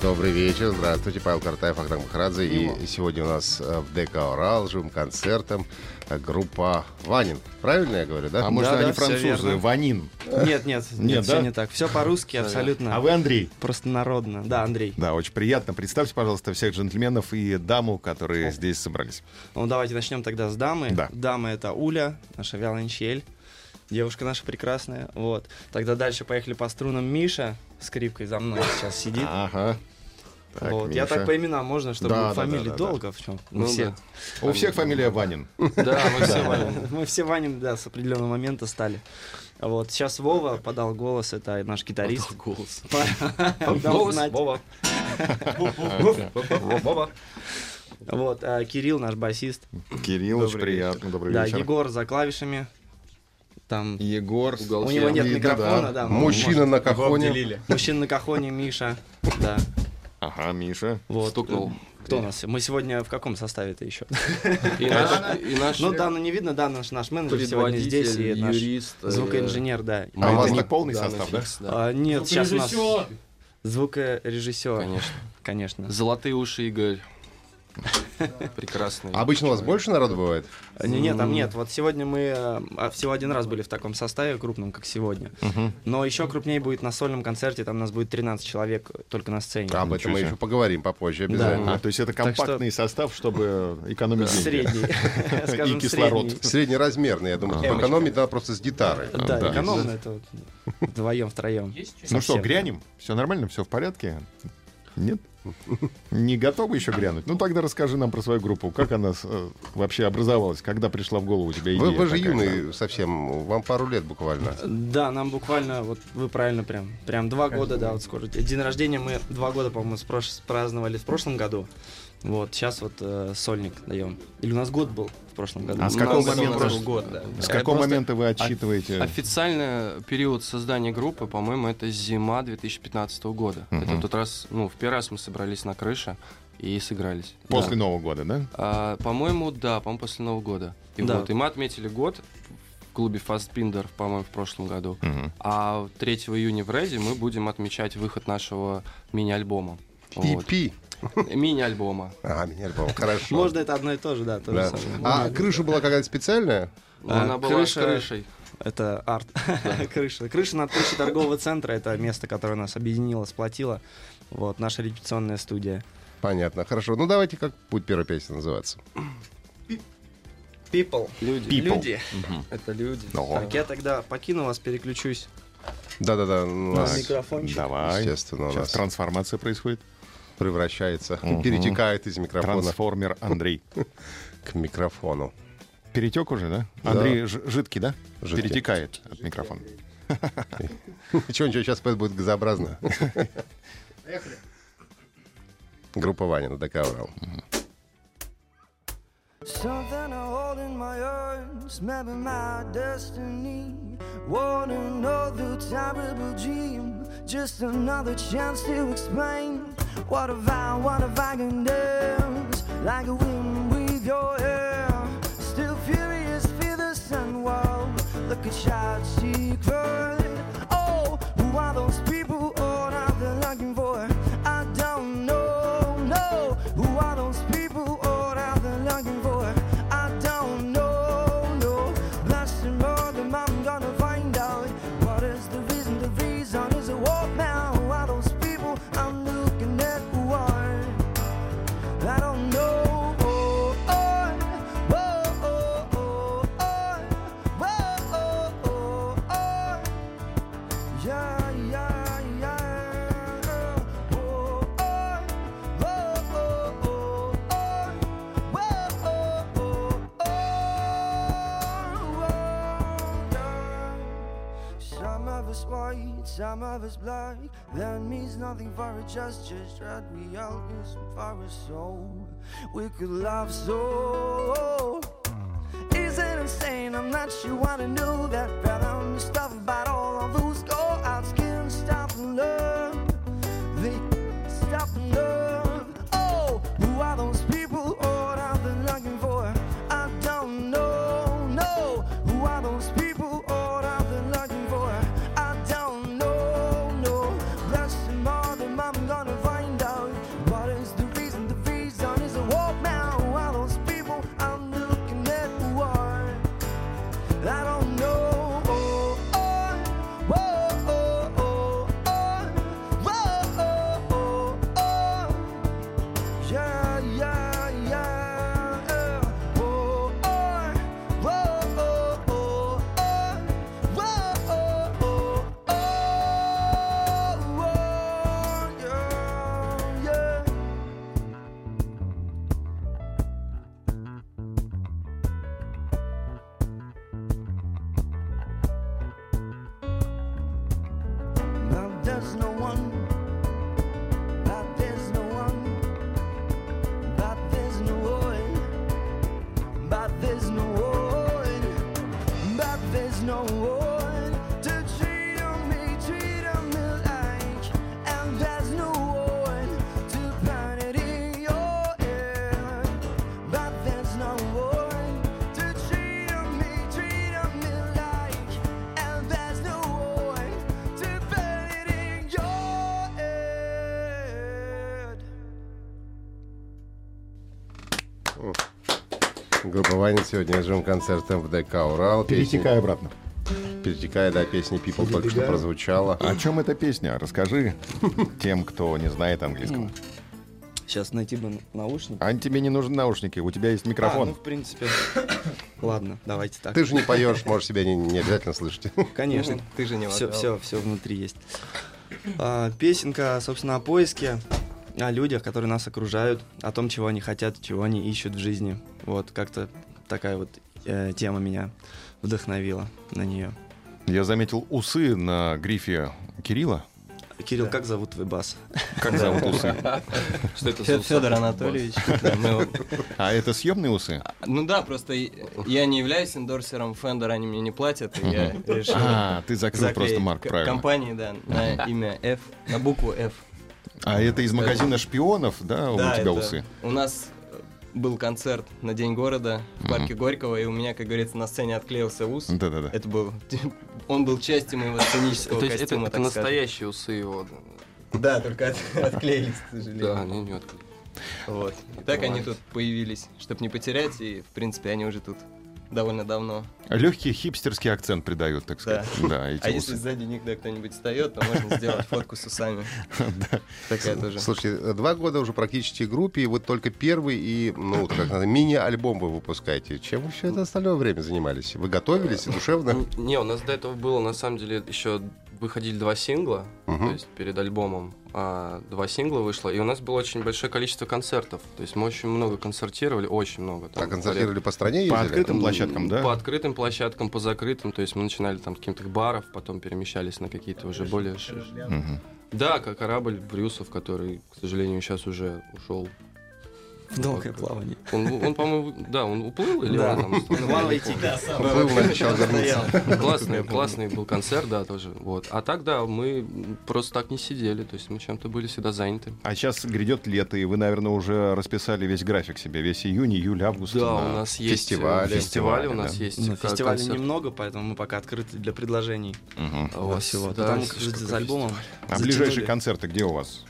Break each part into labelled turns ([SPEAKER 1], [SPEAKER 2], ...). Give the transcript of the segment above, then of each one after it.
[SPEAKER 1] Добрый вечер, здравствуйте, Павел Картаев, Ахтам Махарадзе. И сегодня у нас э, в ДК «Урал» живым концертом э, группа «Ванин». Правильно я говорю, да?
[SPEAKER 2] А может,
[SPEAKER 3] Да,
[SPEAKER 2] они
[SPEAKER 3] да,
[SPEAKER 2] французы? Ванин.
[SPEAKER 3] Нет, нет, нет,
[SPEAKER 2] Нет,
[SPEAKER 3] все
[SPEAKER 2] да?
[SPEAKER 3] не так. Все по-русски абсолютно.
[SPEAKER 2] А вы Андрей?
[SPEAKER 3] Просто народно. Да, Андрей.
[SPEAKER 2] Да, очень приятно. Представьте, пожалуйста, всех джентльменов и даму, которые здесь собрались.
[SPEAKER 3] Ну, давайте начнем тогда с дамы.
[SPEAKER 2] Да.
[SPEAKER 3] Дама это Уля, наша виолончель. Девушка наша прекрасная. Вот. Тогда дальше поехали по струнам Миша. Скрипкой за мной сейчас сидит.
[SPEAKER 2] Ага. Так,
[SPEAKER 3] вот. Я
[SPEAKER 2] Миша.
[SPEAKER 3] так по именам можно, чтобы
[SPEAKER 2] Да, да,
[SPEAKER 3] фамилии
[SPEAKER 2] да, да,
[SPEAKER 3] долго в чем.
[SPEAKER 4] Ну
[SPEAKER 3] все.
[SPEAKER 2] У всех фамилия Ванин.
[SPEAKER 4] Да, мы все валим.
[SPEAKER 3] Мы все Ванем, да, с определенного момента стали. Вот. Сейчас Вова подал голос, это наш гитарист.
[SPEAKER 4] Голос.
[SPEAKER 3] Дал
[SPEAKER 4] Голос,
[SPEAKER 3] знать.
[SPEAKER 4] Вова. Вова.
[SPEAKER 3] Вот. а Кирилл, наш басист.
[SPEAKER 2] Кирилл, очень приятно. Добрый
[SPEAKER 3] Да,
[SPEAKER 2] вечер.
[SPEAKER 3] Егор за клавишами. Там
[SPEAKER 2] Егор.
[SPEAKER 3] У него нет
[SPEAKER 2] Видно,
[SPEAKER 3] микрофона,
[SPEAKER 2] да.
[SPEAKER 3] да.
[SPEAKER 1] Мужчина на кахоне.
[SPEAKER 3] Мужчина на кахоне, Миша. Да.
[SPEAKER 2] Ага, Миша.
[SPEAKER 3] Вот.
[SPEAKER 4] Стукнул.
[SPEAKER 3] Кто у нас? Мы сегодня в каком составе-то еще?
[SPEAKER 4] И наш, и наш
[SPEAKER 3] Ну да, ну не видно, да, наш, наш менеджер сегодня здесь и наш
[SPEAKER 4] юрист. э,
[SPEAKER 3] звукоинженер, да.
[SPEAKER 2] А
[SPEAKER 1] у вас
[SPEAKER 2] это не полный состав, да?
[SPEAKER 3] А, нет, сейчас у нас звукорежиссер.
[SPEAKER 4] Конечно.
[SPEAKER 3] Конечно.
[SPEAKER 4] Золотые уши Игорь. Прекрасный.
[SPEAKER 1] Обычно у вас больше народу бывает?
[SPEAKER 3] А, Не, нет, там нет. Вот сегодня мы э, а, всего один раз были в таком составе крупном, как сегодня. Но еще крупнее будет на сольном концерте, там у нас будет 13 человек только на сцене.
[SPEAKER 1] Об этом мы еще поговорим попозже обязательно.
[SPEAKER 2] А, то есть это компактный состав, чтобы экономить деньги.
[SPEAKER 3] Средний. Скажем,
[SPEAKER 2] кислород.
[SPEAKER 3] средний.
[SPEAKER 1] Среднеразмерный, я думаю,
[SPEAKER 3] Эмочка.
[SPEAKER 1] экономить надо просто с гитарой.
[SPEAKER 3] Да, экономно это вдвоем, втроем.
[SPEAKER 2] Ну что, грянем? Все нормально? Все в порядке? Нет? Не готовы еще грянуть? Ну тогда расскажи нам про свою группу. Как она э, вообще образовалась? Когда пришла в голову у тебя идея?
[SPEAKER 1] Вы, вы же юный совсем, вам пару лет буквально.
[SPEAKER 3] Да, нам буквально, вот вы правильно прям, прям два года, да, вот скоро. День рождения мы два года, по-моему, спрош- праздновали в прошлом году. Вот, сейчас вот э, сольник даем. Или у нас год был в прошлом году.
[SPEAKER 2] А с какого момента-
[SPEAKER 4] год, да.
[SPEAKER 2] С какого момента вы отсчитываете?
[SPEAKER 4] Официально период создания группы, по-моему, это зима 2015 года.
[SPEAKER 2] Мгм.
[SPEAKER 4] Это тот раз, ну, в первый раз мы собрались на крыше и сыгрались.
[SPEAKER 2] После
[SPEAKER 4] Да.
[SPEAKER 2] Нового года, да?
[SPEAKER 4] А, по-моему, да, по-моему, после Нового года. И
[SPEAKER 3] Да.
[SPEAKER 4] вот, и мы отметили год в клубе Fastbinder, по-моему, в прошлом году.
[SPEAKER 2] Мгм.
[SPEAKER 4] А 3 июня в Реде мы будем отмечать выход нашего мини-альбома. Вот. Мини-альбома.
[SPEAKER 1] А, меня альбом, хорошо.
[SPEAKER 3] Можно это одно и то же, да, то
[SPEAKER 1] Да.
[SPEAKER 3] же самое.
[SPEAKER 1] А крыша была какая-то специальная?
[SPEAKER 4] Но
[SPEAKER 3] А,
[SPEAKER 4] она была
[SPEAKER 3] крыша-
[SPEAKER 4] с крышей.
[SPEAKER 3] Это арт. крыша. Крыша над крышей торгового центра. Это место, которое нас объединило, сплотило. Вот, наша репетиционная студия.
[SPEAKER 1] Понятно, хорошо. Ну давайте, как будет первая песня называться?
[SPEAKER 3] People.
[SPEAKER 4] Люди.
[SPEAKER 2] People.
[SPEAKER 3] Люди.
[SPEAKER 4] Это люди.
[SPEAKER 2] Ого.
[SPEAKER 3] Так, я тогда покину вас, переключусь
[SPEAKER 1] Да-да-да, у
[SPEAKER 3] на
[SPEAKER 1] нас,
[SPEAKER 3] микрофончик.
[SPEAKER 2] Давай.
[SPEAKER 1] естественно, у
[SPEAKER 2] Сейчас
[SPEAKER 1] нас
[SPEAKER 2] трансформация происходит.
[SPEAKER 1] Превращается,
[SPEAKER 2] Мгм.
[SPEAKER 1] перетекает из микрофона
[SPEAKER 2] Трансформер Андрей.
[SPEAKER 1] к микрофону.
[SPEAKER 2] Перетек уже, да? Андрей жидкий, да?
[SPEAKER 1] Жидкий.
[SPEAKER 2] Перетекает от микрофона.
[SPEAKER 1] Ничего, ничего, сейчас будет газообразно. Группа Ваня на ДК Урал.
[SPEAKER 5] Something I hold in my maybe my destiny. Want another terrible dream, just another chance to explain. What have I, what have I condemned? Like a wind with your hair. Still furious, feel the sun wall. Look at child secret. Oh, who are those people? Of us black. That means nothing for a just dread. We all use for us soul. We could love so. Is it insane? I'm not sure what I know that better stuff
[SPEAKER 1] Ванин сегодня с живым концертом в ДК «Урал».
[SPEAKER 2] Перетекай обратно.
[SPEAKER 1] Перетекая, да, песня People только что прозвучала.
[SPEAKER 2] О чем эта песня? Расскажи тем, кто не знает английского.
[SPEAKER 3] Сейчас найти бы наушники.
[SPEAKER 2] А тебе не нужны наушники, у тебя есть
[SPEAKER 3] А, ну,
[SPEAKER 2] микрофон.
[SPEAKER 3] в принципе. Ладно, давайте так.
[SPEAKER 1] Ты же не поешь, можешь себя не, не обязательно слышать.
[SPEAKER 3] Конечно.
[SPEAKER 4] Ты же не
[SPEAKER 3] Все, все, все внутри есть. А, песенка, собственно, о поиске, о людях, которые нас окружают, о том, чего они хотят, чего они ищут в жизни. Вот, как-то такая вот э, тема меня вдохновила на нее.
[SPEAKER 2] Я заметил усы на грифе Кирилла.
[SPEAKER 3] Кирилл, как зовут твой бас?
[SPEAKER 2] Как зовут усы?
[SPEAKER 4] Что это за
[SPEAKER 6] Федор Анатольевич.
[SPEAKER 4] Да,
[SPEAKER 2] А это съемные усы?
[SPEAKER 6] Ну да, просто я не являюсь эндорсером Fender, они мне не платят, и я решил
[SPEAKER 2] А, ты закрыл просто марк, правильно.
[SPEAKER 6] компании, да, на имя F, на букву F.
[SPEAKER 2] А это из магазина шпионов, да, у
[SPEAKER 6] Да,
[SPEAKER 2] тебя усы?
[SPEAKER 6] У нас был концерт на День города в парке Горького, и у меня, как говорится, на сцене отклеился ус.
[SPEAKER 2] Да-да-да.
[SPEAKER 6] Это был... Он был частью моего сценического
[SPEAKER 4] То есть это,
[SPEAKER 6] костюма,
[SPEAKER 4] это
[SPEAKER 6] так сказать.
[SPEAKER 4] настоящие усы его.
[SPEAKER 6] Да, только от- отклеились, к сожалению.
[SPEAKER 4] Да, они не открыли.
[SPEAKER 6] Вот. И так они тут появились, чтобы не потерять, и, в принципе, они уже тут довольно давно.
[SPEAKER 2] Легкий хипстерский акцент придают, так сказать. Да, эти
[SPEAKER 6] А если
[SPEAKER 2] усы.
[SPEAKER 6] сзади никогда кто-нибудь встает, то можно сделать фотку с усами. Такая тоже.
[SPEAKER 1] Слушайте, два года уже практически группе, и вот только первый и, ну, как надо, мини-альбом вы выпускаете. Чем вы все это остальное время занимались? Вы готовились душевно?
[SPEAKER 4] Не, у нас до этого было, на самом деле, еще выходили два сингла, то есть перед альбомом а, два сингла вышло, и у нас было очень большое количество концертов, то есть мы очень много концертировали, очень много. там,
[SPEAKER 1] А концертировали по стране
[SPEAKER 2] По
[SPEAKER 1] ездили?
[SPEAKER 2] открытым площадкам, да?
[SPEAKER 4] По открытым площадкам, по закрытым, то есть мы начинали там с каких-то баров, потом перемещались на какие-то уже более...
[SPEAKER 2] Мгм.
[SPEAKER 4] Да, как корабль Брюсов, который, к сожалению, сейчас уже ушел.
[SPEAKER 3] В долгое плавание.
[SPEAKER 4] Он, он, по-моему, да, он уплыл или
[SPEAKER 3] Да.
[SPEAKER 4] он там?
[SPEAKER 3] Мало идти.
[SPEAKER 4] помню.
[SPEAKER 1] Уплыл, обещал вернуться.
[SPEAKER 4] Классный, классный был концерт, да, тоже. Вот. А так, да, мы просто так не сидели, то есть мы чем-то были всегда заняты.
[SPEAKER 2] А сейчас грядет лето, и вы, наверное, уже расписали весь график себе, весь июнь, июль, август.
[SPEAKER 4] Да, у нас есть э,
[SPEAKER 1] фестивали.
[SPEAKER 4] фестивали, у нас
[SPEAKER 2] да.
[SPEAKER 4] есть
[SPEAKER 3] Ну, фестивалей
[SPEAKER 4] концерт.
[SPEAKER 3] немного, поэтому мы пока открыты для предложений.
[SPEAKER 4] А у вас,
[SPEAKER 3] всего.
[SPEAKER 4] да,
[SPEAKER 3] Потому как с
[SPEAKER 4] какой
[SPEAKER 3] альбомом
[SPEAKER 2] А ближайшие концерты где у вас?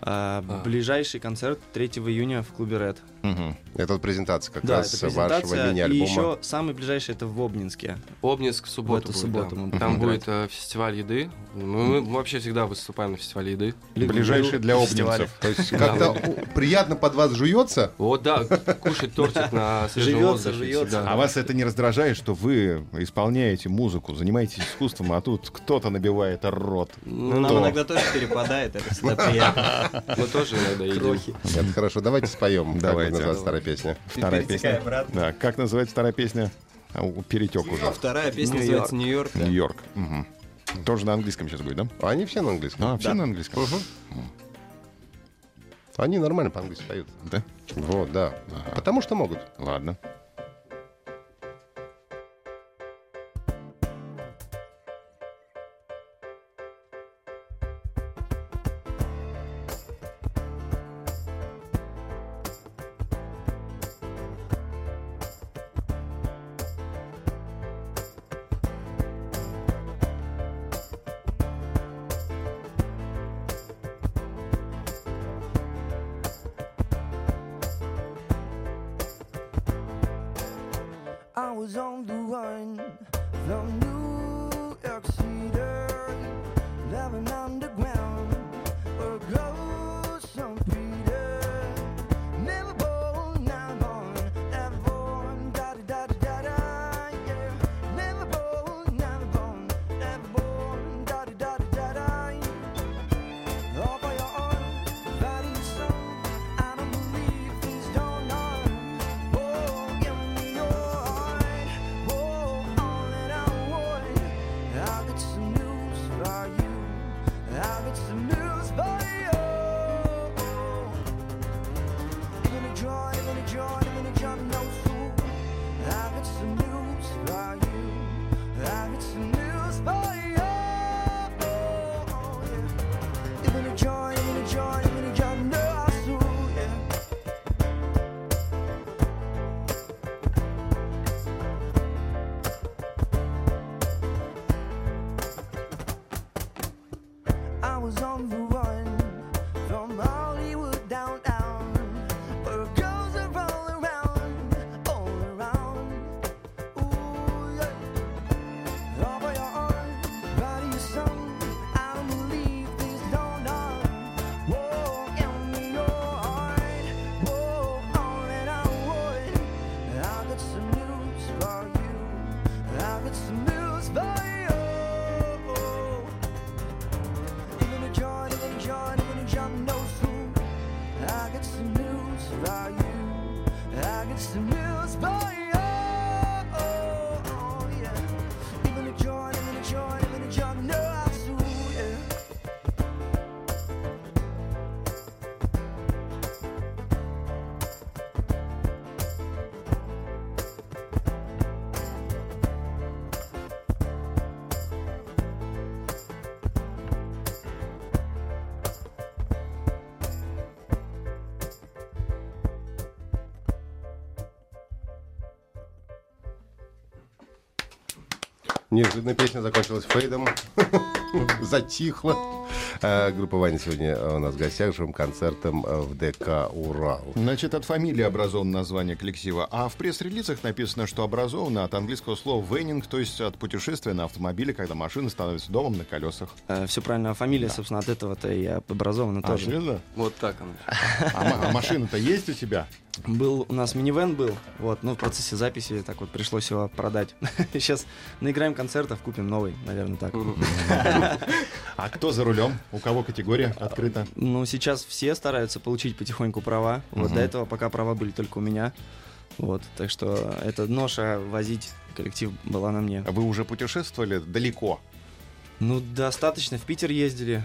[SPEAKER 3] А,
[SPEAKER 4] А.
[SPEAKER 3] Ближайший концерт 3 июня в клубе Red.
[SPEAKER 2] Мгм.
[SPEAKER 1] Это вот презентация как
[SPEAKER 3] да,
[SPEAKER 1] раз
[SPEAKER 3] это
[SPEAKER 1] вашего
[SPEAKER 3] презентация. И
[SPEAKER 1] мини-альбома.
[SPEAKER 3] еще самый ближайший это в Обнинске.
[SPEAKER 4] Обнинск в субботу.
[SPEAKER 3] В эту
[SPEAKER 4] будет,
[SPEAKER 3] субботу
[SPEAKER 4] да.
[SPEAKER 3] мы будем
[SPEAKER 4] Там
[SPEAKER 3] играть.
[SPEAKER 4] будет э, фестиваль еды. Мы, мы вообще всегда выступаем на фестивале еды.
[SPEAKER 2] Ближайшие для обнинцев.
[SPEAKER 1] То есть как-то приятно под вас жуется?
[SPEAKER 4] Вот, да, кушать тортик на свежем
[SPEAKER 3] Живется,
[SPEAKER 4] воздухе.
[SPEAKER 2] А вас это не раздражает, что вы исполняете музыку, занимаетесь искусством, а тут кто-то набивает рот?
[SPEAKER 6] Ну, нам иногда тоже перепадает, это всегда приятно.
[SPEAKER 4] Мы тоже иногда едим.
[SPEAKER 1] Это хорошо, давайте споем.
[SPEAKER 2] Давайте.
[SPEAKER 1] Называется старая песня?
[SPEAKER 2] Вторая песня.
[SPEAKER 6] обратно.
[SPEAKER 2] Да, как называется вторая песня? А, Перетек уже.
[SPEAKER 6] Вторая песня называется «Нью-Йорк».
[SPEAKER 2] Нью-Йорк.
[SPEAKER 5] Тоже на английском сейчас будет, да?
[SPEAKER 1] Они все на английском.
[SPEAKER 5] А, все на английском.
[SPEAKER 1] Они нормально по-английски поют.
[SPEAKER 5] Да?
[SPEAKER 1] Вот, да. Потому что могут.
[SPEAKER 5] Ладно.
[SPEAKER 1] Неожиданно песня закончилась фейдом. Затихла. А, Группа Ваня сегодня у нас в гостях живым концертом э, в ДК «Урал».
[SPEAKER 5] Значит, от фамилии образовано название коллектива, а в пресс-релизах написано, что образовано от английского слова «вейнинг», то есть от путешествия на автомобиле, когда машина становится домом на колесах.
[SPEAKER 2] все правильно, а фамилия, собственно, от этого-то и образована
[SPEAKER 5] А,
[SPEAKER 2] тоже.
[SPEAKER 5] серьезно?
[SPEAKER 4] Вот так оно.
[SPEAKER 5] А, а машина-то есть у тебя?
[SPEAKER 2] Был у нас минивэн был, вот, ну в процессе записи так вот пришлось его продать. Сейчас наиграем концертов, купим новый, наверное, так.
[SPEAKER 5] А кто за рулем? У кого категория открыта?
[SPEAKER 2] Ну сейчас все стараются получить потихоньку права. Вот до этого пока права были только у меня. Вот, так что это ноша возить коллектив была на мне.
[SPEAKER 5] А Вы уже путешествовали далеко?
[SPEAKER 2] Ну, достаточно, в Питер ездили.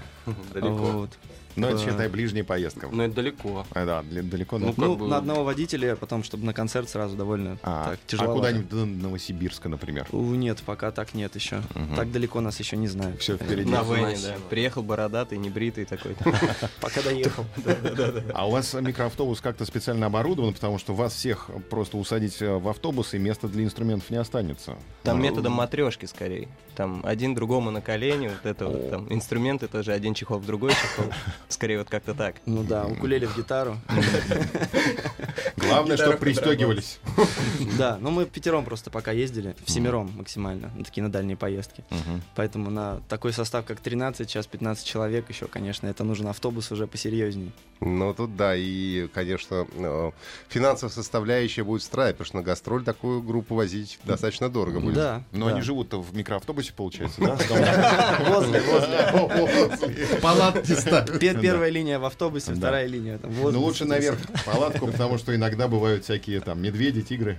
[SPEAKER 4] Далеко.
[SPEAKER 2] Вот.
[SPEAKER 5] Ну, это, считай, ближняя поездка.
[SPEAKER 4] Но это далеко.
[SPEAKER 5] А, да, далеко. да?
[SPEAKER 4] Ну,
[SPEAKER 2] Ну,
[SPEAKER 4] бы-
[SPEAKER 2] на одного водителя, потом, чтобы на концерт сразу довольно
[SPEAKER 5] а,
[SPEAKER 2] так
[SPEAKER 5] а
[SPEAKER 2] тяжело.
[SPEAKER 5] куда-нибудь до Новосибирска, например?
[SPEAKER 2] Нет, пока так нет еще. Так далеко нас еще не знают.
[SPEAKER 5] Все впереди.
[SPEAKER 6] На. Вене, да. Приехал бородатый, небритый такой.
[SPEAKER 2] Пока доехал.
[SPEAKER 5] А у вас микроавтобус как-то специально оборудован, потому что вас всех просто усадить э, в автобус, и места для инструментов не останется.
[SPEAKER 6] Там
[SPEAKER 5] Ну,
[SPEAKER 6] методом матрешки скорее. Там один другому на колени, вот это вот, там инструменты тоже один чехол в другой чехол. Скорее вот как-то так.
[SPEAKER 2] Ну да, укулеле в гитару.
[SPEAKER 5] Главное, чтобы пристегивались.
[SPEAKER 2] Да, ну мы пятером просто пока ездили, в семером максимально, такие на дальние поездки. Поэтому на такой состав, как 13, сейчас 15 человек еще, конечно, это нужен автобус уже посерьезней.
[SPEAKER 1] Ну, тут да, и, конечно, э, финансовая составляющая будет строить, потому что на гастроль такую группу возить достаточно дорого будет.
[SPEAKER 2] Да.
[SPEAKER 5] Но они живут-то в микроавтобусе, получается, да?
[SPEAKER 2] Возле, возле.
[SPEAKER 1] Палатки ставят.
[SPEAKER 2] Пер- Первая линия в автобусе, вторая линия там.
[SPEAKER 5] Ну, лучше наверх палатку, потому что иногда
[SPEAKER 2] бывают всякие там медведи, тигры.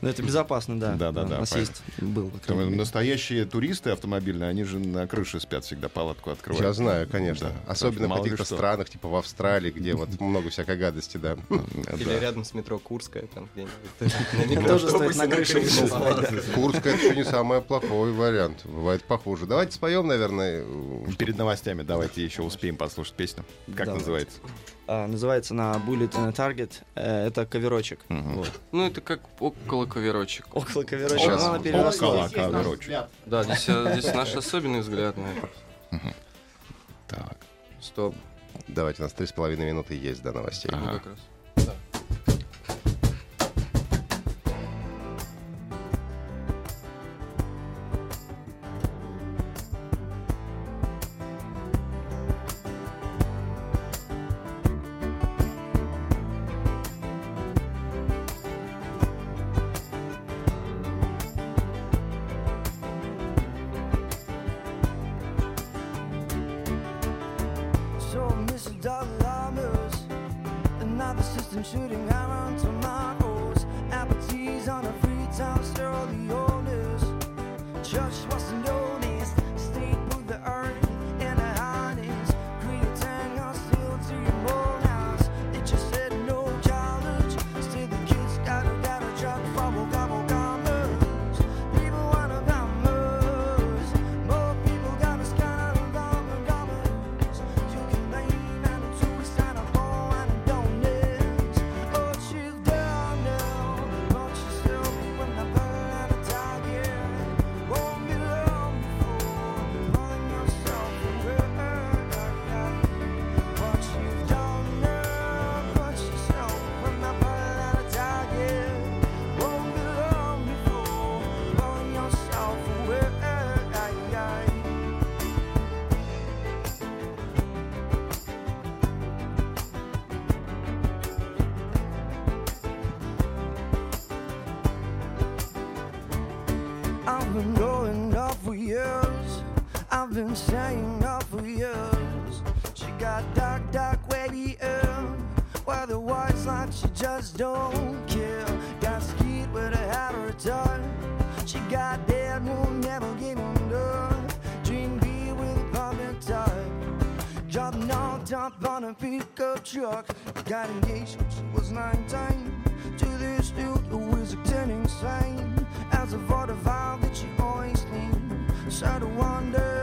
[SPEAKER 3] Но это безопасно, да.
[SPEAKER 2] Да-да-да,
[SPEAKER 3] У нас есть, был.
[SPEAKER 2] Настоящие туристы автомобильные, они же на крыше спят всегда, палатку открывают.
[SPEAKER 1] Я знаю, конечно.
[SPEAKER 2] Да,
[SPEAKER 1] Особенно в каких-то странах, типа в Австралии, где вот много всякой гадости, да.
[SPEAKER 6] Или
[SPEAKER 2] Да.
[SPEAKER 6] рядом с метро Курская, там где-нибудь.
[SPEAKER 3] Тоже стоит на крыше
[SPEAKER 6] спать.
[SPEAKER 1] Курск это еще не самый плохой вариант. Бывает похуже. Давайте споем, наверное.
[SPEAKER 2] Перед новостями давайте еще успеем послушать песню. Как
[SPEAKER 3] Давайте.
[SPEAKER 2] называется?
[SPEAKER 3] А, называется на Bullet and Target. Э, Это коверочек.
[SPEAKER 2] Мгм.
[SPEAKER 3] Вот.
[SPEAKER 4] Ну, это как около коверочек.
[SPEAKER 3] Около коверочек.
[SPEAKER 1] Сейчас.
[SPEAKER 3] она переросла.
[SPEAKER 2] Около коверочек.
[SPEAKER 4] Да, здесь, э, здесь наш особенный взгляд на это.
[SPEAKER 2] Так.
[SPEAKER 4] Стоп.
[SPEAKER 1] Давайте, у нас три с половиной минуты есть до новостей.
[SPEAKER 4] Ну,
[SPEAKER 2] Ага.
[SPEAKER 4] как раз.
[SPEAKER 5] So shooting been saying up for years. She got dark, dark, wavy hair. Where the white's like she just don't care. Got skied with a hat or tie. She got dead, won't never him love. Drink beer with a pumping type. Job knocked up on a pickup truck. Got engaged when she was 19 to this dude who was acting insane. As a 45 that she always clean. Started one day,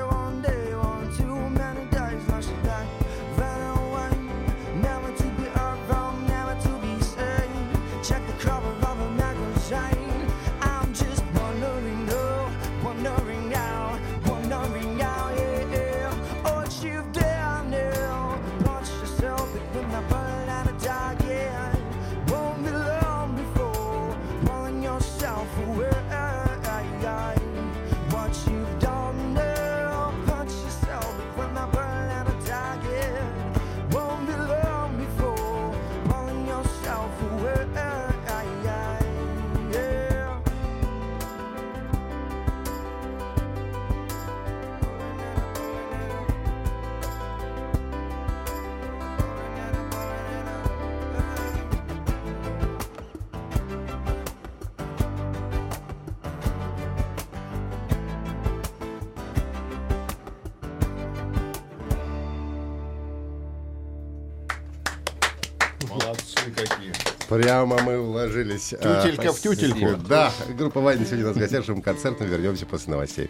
[SPEAKER 1] Прямо мы уложились. а,
[SPEAKER 2] Тютелька в тютельку.
[SPEAKER 1] Да, группа Ваня сегодня у нас в гостях, концертом. Вернемся после новостей.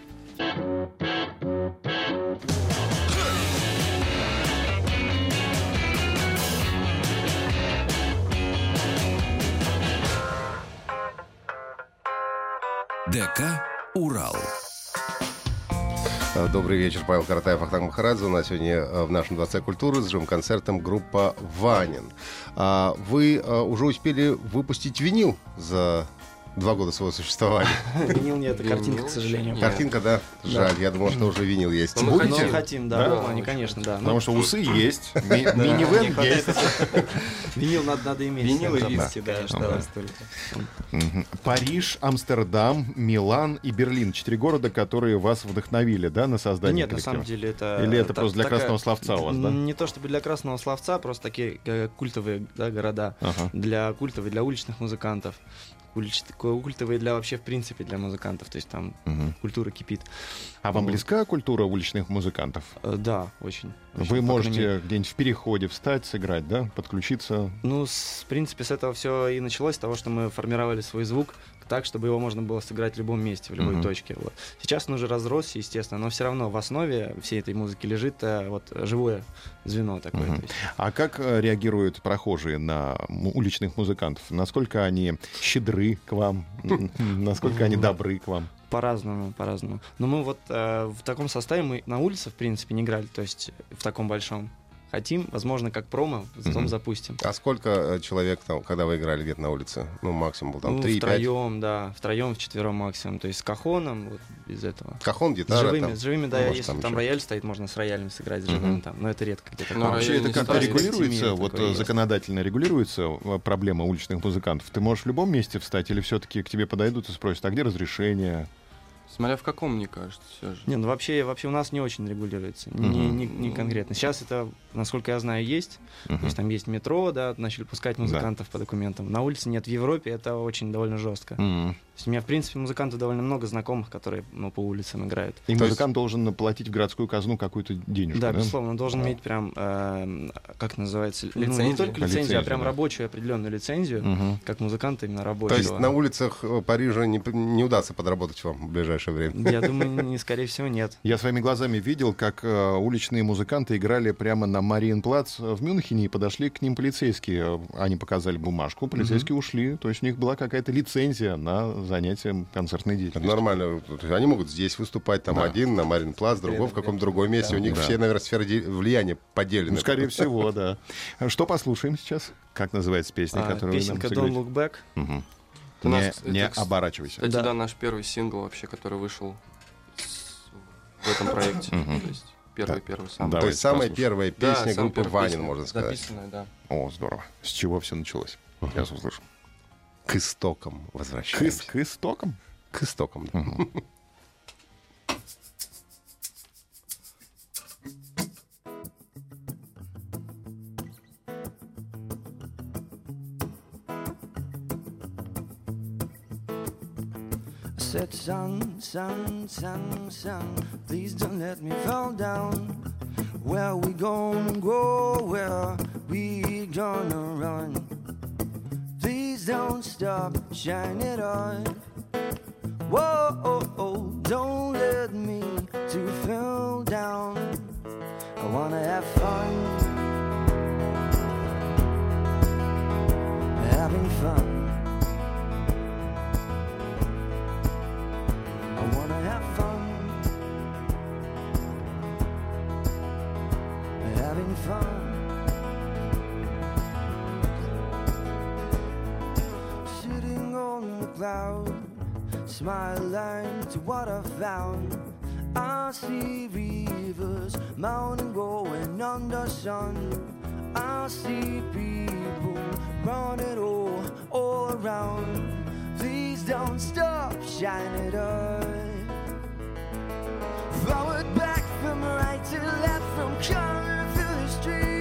[SPEAKER 1] Вечер, Павел Каратаев, Ахтанг Махарадзе. У нас сегодня э, в нашем Дворце культуры с живым концертом группа «Ванин». А Вы э, уже успели выпустить винил за два года своего существования.
[SPEAKER 3] Винил нет, картинка, к сожалению.
[SPEAKER 1] Картинка, да? Жаль, я думал, что уже винил есть.
[SPEAKER 4] Ну, мы
[SPEAKER 3] хотим, да, в плане, конечно, да. Ну,
[SPEAKER 2] Потому что усы есть, минивэн есть.
[SPEAKER 3] Винил надо, надо иметь.
[SPEAKER 6] Винил и виски, да.
[SPEAKER 2] Париж, Амстердам, Милан и Берлин. Четыре города, которые вас вдохновили, да, на
[SPEAKER 3] Да
[SPEAKER 2] создание
[SPEAKER 3] нет, на самом деле это...
[SPEAKER 2] Или это просто для красного словца у вас, да?
[SPEAKER 3] Не то чтобы для красного словца, просто такие э, культовые да, города. Для культовых, для уличных музыкантов. Культовые для вообще, в принципе, для музыкантов. То есть там
[SPEAKER 2] Мгм.
[SPEAKER 3] культура кипит.
[SPEAKER 2] А вам близка культура уличных музыкантов?
[SPEAKER 3] Э, Да, очень.
[SPEAKER 2] Вы
[SPEAKER 3] крайней мере.
[SPEAKER 2] можете где-нибудь в переходе встать, сыграть, да, подключиться?
[SPEAKER 3] Ну, с- в принципе, с этого все и началось, с того, что мы формировали свой звук так, чтобы его можно было сыграть в любом месте, в любой
[SPEAKER 2] Мгм. точке.
[SPEAKER 3] Вот. Сейчас он уже разросся, естественно, но все равно в основе всей этой музыки лежит э, вот живое звено такое. Есть.
[SPEAKER 2] А как э, реагируют прохожие на уличных музыкантов? Насколько они щедры к вам? Насколько они добры к вам?
[SPEAKER 3] По-разному, по-разному. Но мы вот э, в таком составе мы на улице, в принципе, не играли, то есть в таком большом. Хотим, возможно, как промо, потом
[SPEAKER 2] Мгм.
[SPEAKER 3] запустим.
[SPEAKER 1] А сколько э, человек там, когда вы играли где-то на улице? Ну, максимум был там
[SPEAKER 3] ну,
[SPEAKER 1] 3-5.
[SPEAKER 3] втроем, да, втроем, вчетвером максимум. То есть с кахоном, вот без этого.
[SPEAKER 1] Кахон,
[SPEAKER 3] С
[SPEAKER 1] гитара
[SPEAKER 3] живыми,
[SPEAKER 1] там.
[SPEAKER 3] с живыми, да,
[SPEAKER 1] ну, может,
[SPEAKER 3] если
[SPEAKER 1] там
[SPEAKER 3] там,
[SPEAKER 1] еще.
[SPEAKER 3] рояль стоит, можно с роялем сыграть с живым
[SPEAKER 2] Мгм.
[SPEAKER 3] там, но это редко где-то.
[SPEAKER 4] Ну,
[SPEAKER 3] А
[SPEAKER 2] Вообще это
[SPEAKER 4] не
[SPEAKER 2] как-то регулируется, вот
[SPEAKER 3] такой
[SPEAKER 2] э,
[SPEAKER 3] есть.
[SPEAKER 2] законодательно регулируется э, проблема уличных музыкантов? Ты можешь в любом месте встать или все-таки к тебе подойдут и спросят, а где разрешение?
[SPEAKER 4] Смотря в каком, мне кажется, все же.
[SPEAKER 3] Не, ну вообще, вообще у нас не очень регулируется, не,
[SPEAKER 2] Мгм.
[SPEAKER 3] не, не конкретно. Сейчас это, насколько я знаю, есть. То
[SPEAKER 2] Мгм.
[SPEAKER 3] есть там есть метро, да, начали пускать музыкантов по документам. На улице нет. В Европе это очень довольно жестко. То
[SPEAKER 2] Мгм.
[SPEAKER 3] есть у меня, в принципе, музыкантов довольно много знакомых, которые ну, по улицам играют.
[SPEAKER 2] И
[SPEAKER 1] То
[SPEAKER 2] музыкант должен платить в городскую казну какую-то денежку,
[SPEAKER 3] Да,
[SPEAKER 2] да?
[SPEAKER 3] безусловно, он должен иметь прям, эм, как называется, ну, не
[SPEAKER 6] Лицензию.
[SPEAKER 3] только лицензию,
[SPEAKER 2] Лицензию,
[SPEAKER 3] а прям
[SPEAKER 2] да.
[SPEAKER 3] рабочую определенную лицензию,
[SPEAKER 2] Мгм.
[SPEAKER 3] как музыканта именно
[SPEAKER 1] То
[SPEAKER 3] рабочего.
[SPEAKER 1] есть на улицах э, Парижа не, не удастся подработать вам в ближайшее время?
[SPEAKER 3] Я думаю, не, скорее всего, нет.
[SPEAKER 2] Я своими глазами видел, как э, уличные музыканты играли прямо на Мариенплац в Мюнхене и подошли к ним полицейские. Они показали бумажку, полицейские ушли. То есть у них была какая-то лицензия на занятие концертной деятельностью.
[SPEAKER 1] нормально. Они могут здесь выступать, там
[SPEAKER 2] Да.
[SPEAKER 1] один на Марин Плац, другой в каком-то другом месте. У них
[SPEAKER 2] Да.
[SPEAKER 1] все, наверное, сферы влияния поделены.
[SPEAKER 2] Ну, скорее всего, да. Что послушаем сейчас? Как называется песня,
[SPEAKER 3] А,
[SPEAKER 2] которую
[SPEAKER 3] песенка
[SPEAKER 2] вы нам
[SPEAKER 3] Don't
[SPEAKER 2] сыграете?
[SPEAKER 3] Look Back.
[SPEAKER 2] Не,
[SPEAKER 4] это,
[SPEAKER 2] не
[SPEAKER 4] кс-
[SPEAKER 2] оборачивайся.
[SPEAKER 4] Кстати,
[SPEAKER 3] Да.
[SPEAKER 4] да. наш первый сингл вообще, который вышел с- в этом проекте. То есть первый-первый самый.
[SPEAKER 2] Да.
[SPEAKER 1] То есть самая первая песня группы Ванин,
[SPEAKER 4] песня,
[SPEAKER 1] можно сказать.
[SPEAKER 4] Записанная, да.
[SPEAKER 2] О, здорово. С чего все началось? Сейчас услышим.
[SPEAKER 1] К истокам возвращаемся.
[SPEAKER 2] к истокам?
[SPEAKER 1] К истокам, да.
[SPEAKER 5] Son, son, son, son, please don't let me fall down. Where we gonna go? Where we gonna run? Please don't stop, shine it on. Whoa, oh, oh, don't let me to fall down. I wanna have fun, having fun. Cloud, smiling to what I found. I see rivers, mountain going under the sun. I see people running all, all around. Please don't stop shining up. Forward, back, from right to left, from corner through the street.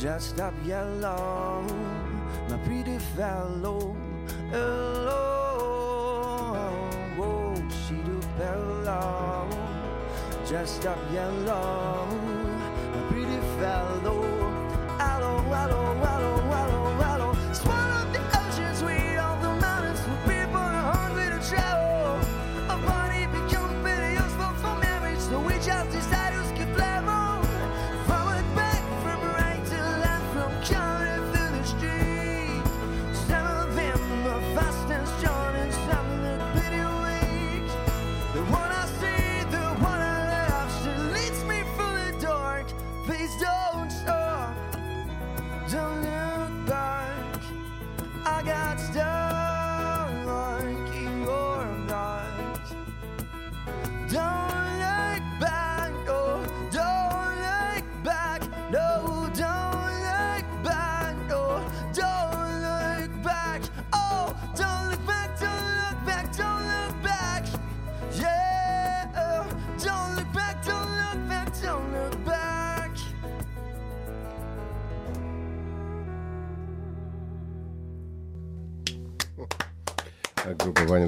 [SPEAKER 5] Dressed up yellow, my pretty fellow. Hello, oh, she do bellow, dressed up yellow, my pretty fellow. Hello, hello, hello.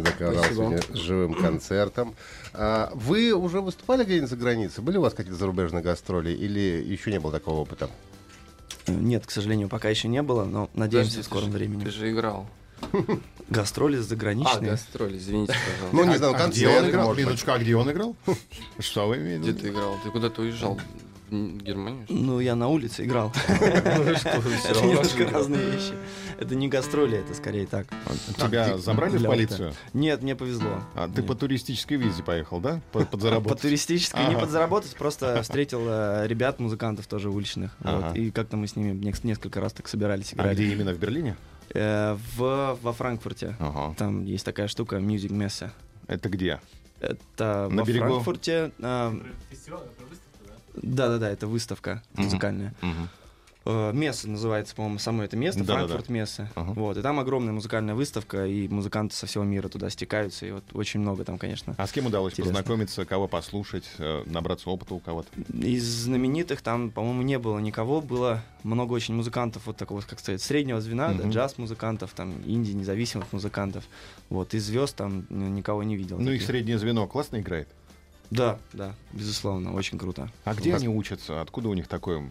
[SPEAKER 1] Группа Ваня Докарал сегодня с живым концертом. А, вы уже выступали где-нибудь за границей? Были у вас какие-то зарубежные гастроли или еще не было такого опыта?
[SPEAKER 5] Нет, к сожалению, пока еще не было, но надеемся
[SPEAKER 4] Подожди,
[SPEAKER 5] в скором
[SPEAKER 4] ты же-
[SPEAKER 5] времени.
[SPEAKER 4] Ты же играл.
[SPEAKER 5] Гастроли
[SPEAKER 4] А,
[SPEAKER 5] заграничные.
[SPEAKER 4] гастроли, извините, пожалуйста.
[SPEAKER 1] Ну, не знаю,
[SPEAKER 2] А где он
[SPEAKER 1] концерт.
[SPEAKER 2] играл? Минуточку, а где он играл? Что вы имеете? в
[SPEAKER 4] Где ты играл? Ты куда-то уезжал? Германию?
[SPEAKER 5] Ну, я на улице играл.
[SPEAKER 4] Ну
[SPEAKER 5] Это немножко разные вещи. Это не гастроли, это скорее так.
[SPEAKER 2] Тебя забрали в
[SPEAKER 5] Для
[SPEAKER 2] полицию?
[SPEAKER 5] Нет, мне повезло.
[SPEAKER 2] А ты по туристической визе поехал, да? По-
[SPEAKER 5] По
[SPEAKER 2] Подзаработать?
[SPEAKER 5] туристической не подзаработать, просто встретил э, ребят, музыкантов тоже уличных. И как-то мы с ними несколько раз так собирались,
[SPEAKER 2] А
[SPEAKER 5] играли.
[SPEAKER 2] где именно? В Берлине?
[SPEAKER 5] Э, в, во Франкфурте.
[SPEAKER 2] Ага.
[SPEAKER 5] Там есть такая штука Music Messe.
[SPEAKER 2] Это где?
[SPEAKER 5] Это
[SPEAKER 2] На
[SPEAKER 5] во
[SPEAKER 2] берегу?
[SPEAKER 5] Франкфурте. а, Да-да-да, это выставка
[SPEAKER 2] Мгм.
[SPEAKER 5] музыкальная.
[SPEAKER 2] Мгм.
[SPEAKER 5] Э, Месса называется, по-моему, само это место,
[SPEAKER 2] Да-да-да.
[SPEAKER 5] Франкфурт Месса.
[SPEAKER 2] Ага.
[SPEAKER 5] Вот, и там огромная музыкальная выставка, и музыканты со всего мира туда стекаются, и вот очень много там, конечно.
[SPEAKER 2] А с кем удалось
[SPEAKER 5] Интересно.
[SPEAKER 2] познакомиться, кого послушать, э, набраться опыта у кого-то?
[SPEAKER 5] Из знаменитых там, по-моему, не было никого, было много очень музыкантов, вот такого, как сказать, среднего звена, да,
[SPEAKER 2] Мгм.
[SPEAKER 5] джаз-музыкантов, там, инди, независимых музыкантов. Вот, из звезд там ну, никого не видел.
[SPEAKER 2] Ну, их
[SPEAKER 5] таких.
[SPEAKER 2] среднее звено классно играет.
[SPEAKER 5] Да, да, безусловно, очень круто.
[SPEAKER 2] А где они учатся? Откуда у них такое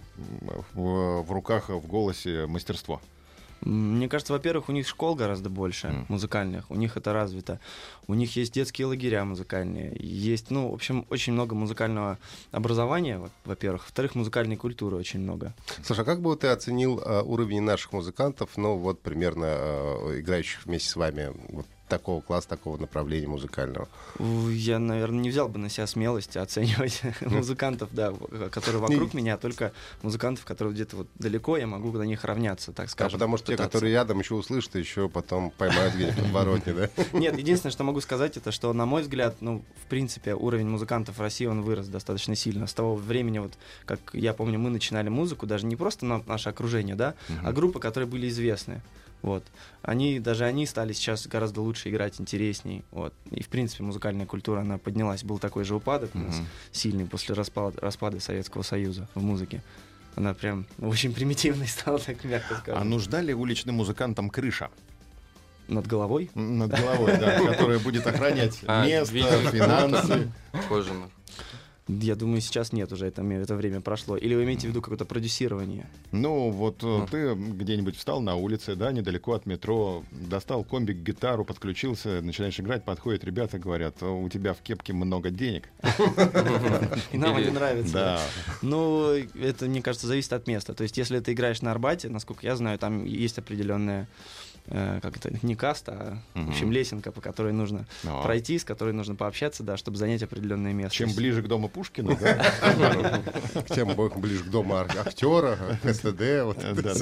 [SPEAKER 2] в, в руках, в голосе мастерство?
[SPEAKER 5] Мне кажется, во-первых, у них школ гораздо больше
[SPEAKER 2] Мгм.
[SPEAKER 5] музыкальных, у них это развито. У них есть детские лагеря музыкальные, есть, ну, в общем, очень много музыкального образования, во- во-первых. Во-вторых, музыкальной культуры очень много.
[SPEAKER 1] Слушай, а как бы ты оценил э, уровень наших музыкантов, ну, вот примерно э, играющих вместе с вами, вот такого класса, такого направления музыкального?
[SPEAKER 5] Я, наверное, не взял бы на себя смелость оценивать музыкантов, да, в- которые вокруг меня, а только музыкантов, которые где-то вот далеко, я могу на них равняться, так
[SPEAKER 1] А
[SPEAKER 5] скажем.
[SPEAKER 1] потому что те, которые рядом, еще услышат, еще потом поймают где-нибудь в подворотне, да?
[SPEAKER 5] Нет, единственное, что могу сказать, это что, на мой взгляд, ну, в принципе, уровень музыкантов в России, он вырос достаточно сильно. С того времени, вот, как я помню, мы начинали музыку, даже не просто на наше окружение, да, а группы, которые были известны. Вот. Они, даже они стали сейчас гораздо лучше играть, интересней. Вот. И, в принципе, музыкальная культура, она поднялась. Был такой же упадок у нас сильный после распада, распада Советского Союза в музыке. Она прям очень примитивной стала, так мягко
[SPEAKER 2] А
[SPEAKER 5] скажем.
[SPEAKER 2] нужна ли уличным музыкантам крыша
[SPEAKER 5] Над головой?
[SPEAKER 2] Над головой, да, которая будет охранять
[SPEAKER 4] А,
[SPEAKER 2] место, финансы?
[SPEAKER 4] Кожаных.
[SPEAKER 5] Я думаю, сейчас нет уже, это, это время прошло. Или вы имеете в виду какое-то продюсирование?
[SPEAKER 2] Ну, вот э, ты где-нибудь встал на улице, да, недалеко от метро, достал комбик, гитару, подключился, начинаешь играть, подходят ребята, говорят, «О, у тебя в кепке много денег.
[SPEAKER 5] И нам они нравятся.
[SPEAKER 2] Да.
[SPEAKER 5] Ну, это, мне кажется, зависит от места. То есть, если ты играешь на Арбате, насколько я знаю, там есть определенная, э, как это, не каста, а,
[SPEAKER 2] Мгм.
[SPEAKER 5] в общем, лесенка, по которой нужно
[SPEAKER 2] Но
[SPEAKER 5] пройти, с которой нужно пообщаться, да, чтобы занять определенное место.
[SPEAKER 2] Чем ближе к дому Пушкина, да,
[SPEAKER 1] Тем ближе к дому актера, СТД.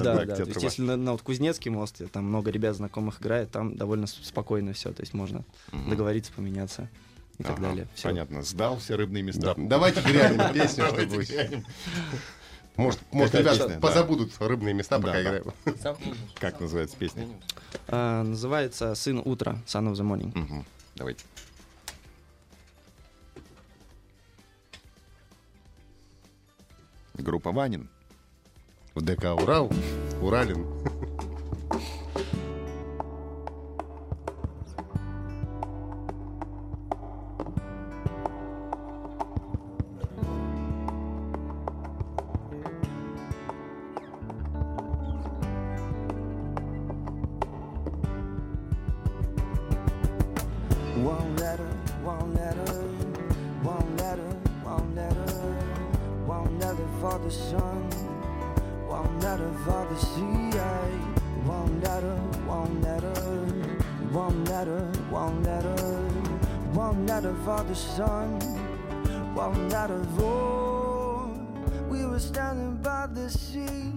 [SPEAKER 2] да, да,
[SPEAKER 5] если на, Кузнецкий мост, там много ребят знакомых играет, там довольно спокойно все, то есть можно договориться, поменяться и так далее.
[SPEAKER 2] Понятно. Сдал все рыбные места.
[SPEAKER 1] Давайте грянем песню, чтобы... Может, может ребята
[SPEAKER 2] песня, да.
[SPEAKER 1] позабудут рыбные места,
[SPEAKER 2] Да,
[SPEAKER 1] пока
[SPEAKER 2] да.
[SPEAKER 1] играем.
[SPEAKER 2] Как называется песня?
[SPEAKER 5] А, называется «Сын утра», «Son of the Morning».
[SPEAKER 2] Мгм. Давайте. Группа Ванин.
[SPEAKER 1] В ДК Урал, Уралин.
[SPEAKER 7] for the sun, one letter for the sea. One letter, one letter, one letter, one letter, one letter for the sun, one letter for. We were standing by the sea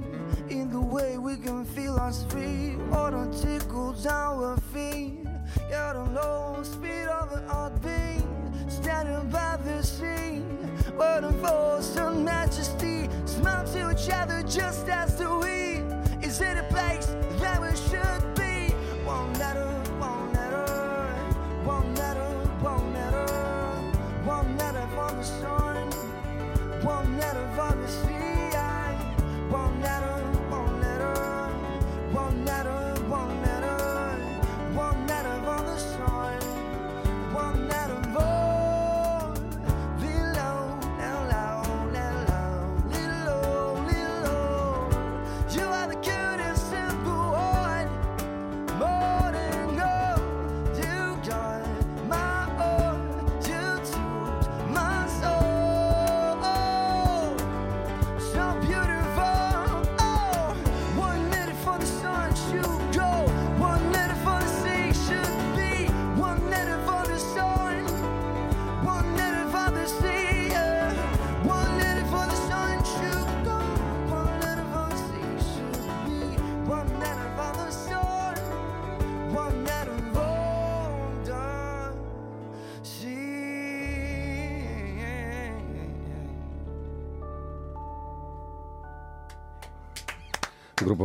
[SPEAKER 7] in the way we can feel us free. Autumn tickles
[SPEAKER 5] our feet. Got a low speed of an heartbeat. Standing by the sea, waiting for some majesty. Smile to each other just as do we. Is it a place that we should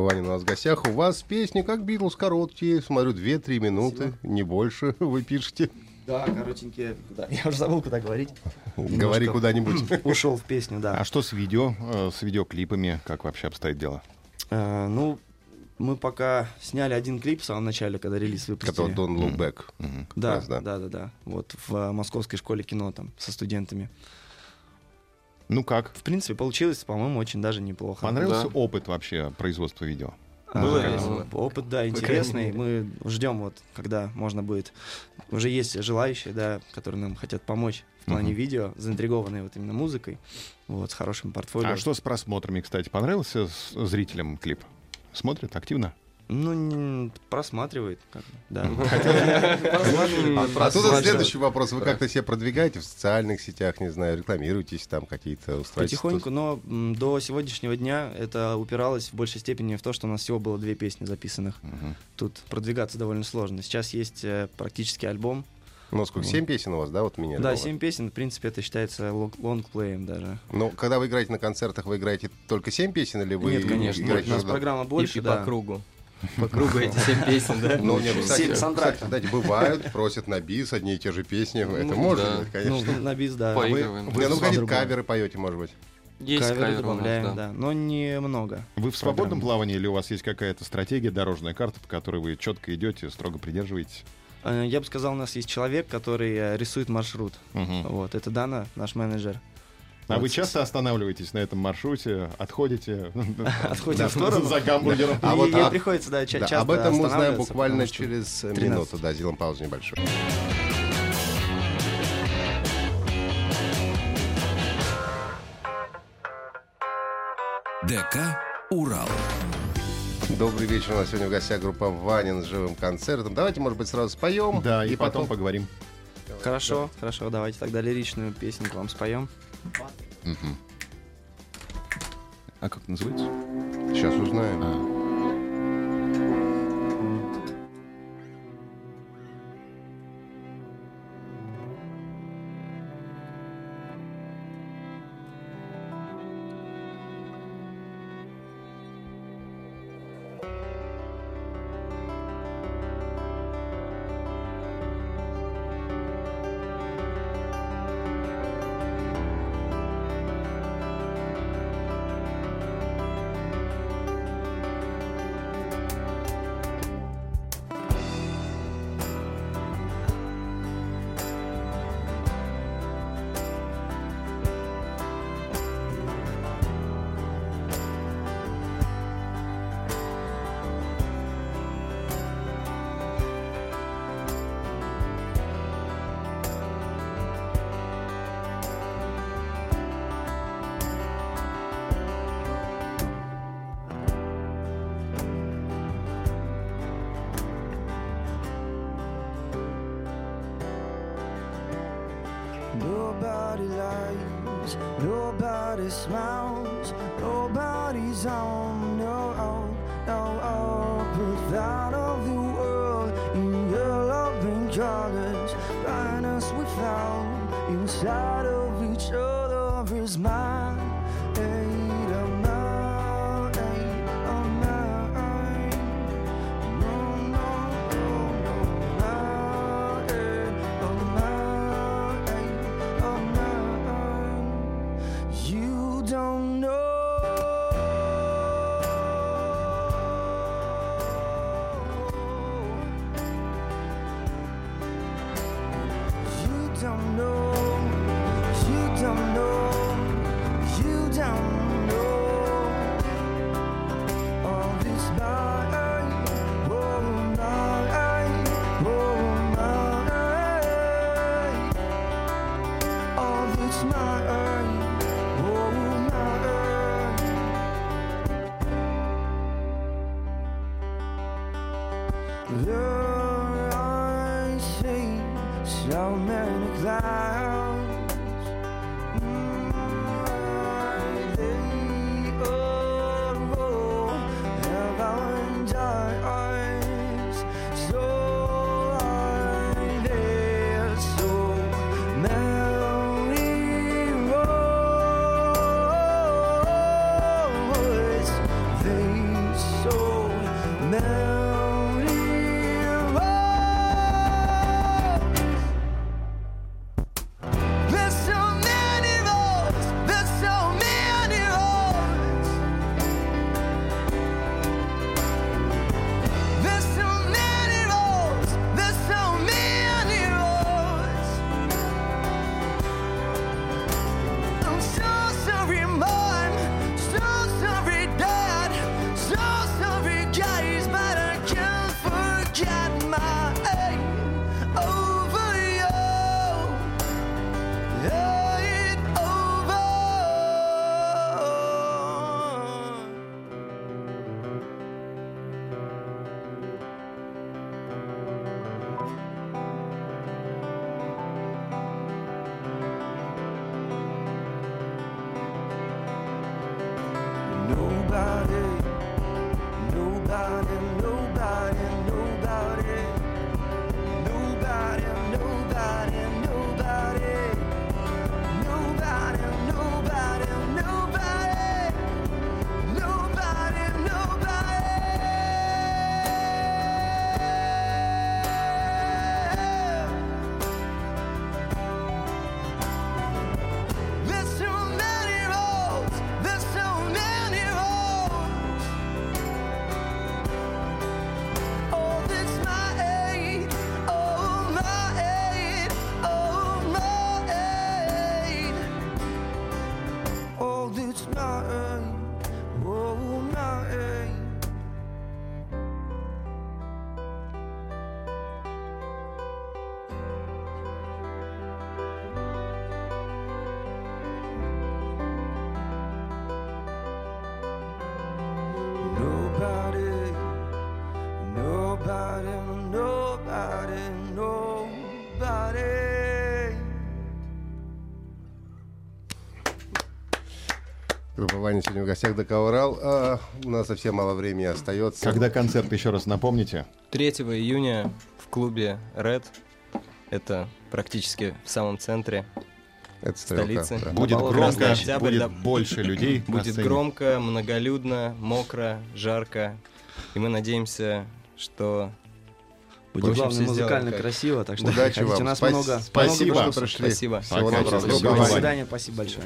[SPEAKER 1] Ваня у нас в гостях. У вас песни как Битлз, короткие. Смотрю, 2-3 минуты, не больше вы пишете.
[SPEAKER 3] Да, коротенькие. Да, я уже забыл, куда говорить.
[SPEAKER 1] Говори куда-нибудь.
[SPEAKER 3] Ушел в песню, да.
[SPEAKER 2] А что с видео, э, с видеоклипами? Как вообще обстоит дело?
[SPEAKER 3] Э, ну, мы пока сняли один клип в самом начале, когда релиз выпустили.
[SPEAKER 1] Который Don't Look Back.
[SPEAKER 2] Мгм.
[SPEAKER 3] Да,
[SPEAKER 1] Раз, да.
[SPEAKER 3] да, да, да. Вот в э, Московской школе кино там со студентами.
[SPEAKER 2] Ну как?
[SPEAKER 3] В принципе, получилось, по-моему, очень даже неплохо.
[SPEAKER 2] Понравился
[SPEAKER 4] Да.
[SPEAKER 2] опыт вообще производства видео?
[SPEAKER 3] А,
[SPEAKER 6] Было весело.
[SPEAKER 3] Опыт, да, интересный. Мы ждем вот, когда можно будет. Уже есть желающие, да, которые нам хотят помочь в плане
[SPEAKER 2] Мгм.
[SPEAKER 3] видео, заинтригованные вот именно музыкой, вот, с хорошим портфолио.
[SPEAKER 2] А что с просмотрами, кстати? Понравился с- зрителям клип? Смотрят активно?
[SPEAKER 3] Ну, не- просматривает, как бы, да.
[SPEAKER 1] А тут следующий вопрос. Вы как-то себя продвигаете в социальных сетях, не знаю, рекламируетесь там какие-то устраиваете?
[SPEAKER 3] Потихоньку, но до сегодняшнего дня это упиралось в большей степени в то, что у нас всего было две песни записанных. Тут продвигаться довольно сложно. Сейчас есть э, практически альбом.
[SPEAKER 1] Ну, сколько, семь песен у вас, да, вот меня?
[SPEAKER 3] Да, семь песен, в принципе, это считается лонг- лонгплеем даже.
[SPEAKER 1] Ну, когда вы играете на концертах, вы играете только семь песен или вы
[SPEAKER 3] Нет, конечно.
[SPEAKER 1] играете
[SPEAKER 3] У нас программа
[SPEAKER 6] И-
[SPEAKER 3] больше, да.
[SPEAKER 6] по кругу. По кругу эти семь песен, да?
[SPEAKER 1] Ну, нет, кстати, кстати, бывают, просят на бис одни и те же песни. Это
[SPEAKER 4] Ну,
[SPEAKER 1] можно, конечно.
[SPEAKER 3] Ну, на бис, да.
[SPEAKER 1] Вы,
[SPEAKER 4] Поигрываем.
[SPEAKER 1] вы, ну, какие каверы поете, может быть?
[SPEAKER 4] Есть
[SPEAKER 3] Каверы
[SPEAKER 4] кавер у нас,
[SPEAKER 3] добавляем,
[SPEAKER 4] да.
[SPEAKER 3] да. Но немного.
[SPEAKER 2] Вы в свободном плавании или у вас есть какая-то стратегия, дорожная карта, по которой вы четко идете, строго придерживаетесь?
[SPEAKER 3] Э, Я бы сказал, у нас есть человек, который э, рисует маршрут.
[SPEAKER 2] Мгм.
[SPEAKER 3] Вот, это Дана, наш менеджер.
[SPEAKER 2] А вы часто останавливаетесь на этом маршруте, отходите
[SPEAKER 3] в сторону.
[SPEAKER 2] за гамбургером?
[SPEAKER 1] А
[SPEAKER 3] И
[SPEAKER 1] вот а-
[SPEAKER 3] приходится, да, ча-
[SPEAKER 1] Да,
[SPEAKER 3] часто
[SPEAKER 1] об этом мы узнаем буквально через э,
[SPEAKER 3] 13.
[SPEAKER 1] минуту. Да, сделаем паузу небольшую.
[SPEAKER 8] ДК «Урал».
[SPEAKER 1] Добрый вечер. У нас сегодня в гостях группа Ванин с живым концертом. Давайте, может быть, сразу споем.
[SPEAKER 2] Да, и потом поговорим.
[SPEAKER 3] Хорошо, хорошо, давайте тогда лиричную песенку вам споем.
[SPEAKER 2] Мгм. А как называется?
[SPEAKER 1] Сейчас узнаем.
[SPEAKER 2] А.
[SPEAKER 5] smile. Don't know,
[SPEAKER 1] Ваня сегодня в гостях ДК «Урал». А, у нас совсем мало времени остается.
[SPEAKER 2] Когда концерт, еще раз напомните.
[SPEAKER 6] 3 июня в клубе Red. Это практически в самом центре
[SPEAKER 1] Это стрелка,
[SPEAKER 6] столицы.
[SPEAKER 1] да.
[SPEAKER 2] Будет
[SPEAKER 6] Красный
[SPEAKER 2] громко,
[SPEAKER 6] Октябрь,
[SPEAKER 2] будет
[SPEAKER 6] да.
[SPEAKER 2] больше людей.
[SPEAKER 6] Будет громко, многолюдно, мокро, жарко. И мы надеемся, что
[SPEAKER 3] Будет главное
[SPEAKER 6] все
[SPEAKER 3] музыкально
[SPEAKER 6] сделано.
[SPEAKER 3] красиво, так что
[SPEAKER 1] Удачи вам.
[SPEAKER 3] у нас
[SPEAKER 1] Спас-
[SPEAKER 3] много.
[SPEAKER 1] Спасибо,
[SPEAKER 3] много
[SPEAKER 1] что пришли.
[SPEAKER 6] Спасибо.
[SPEAKER 1] Всего доброго. До
[SPEAKER 3] свидания, спасибо большое.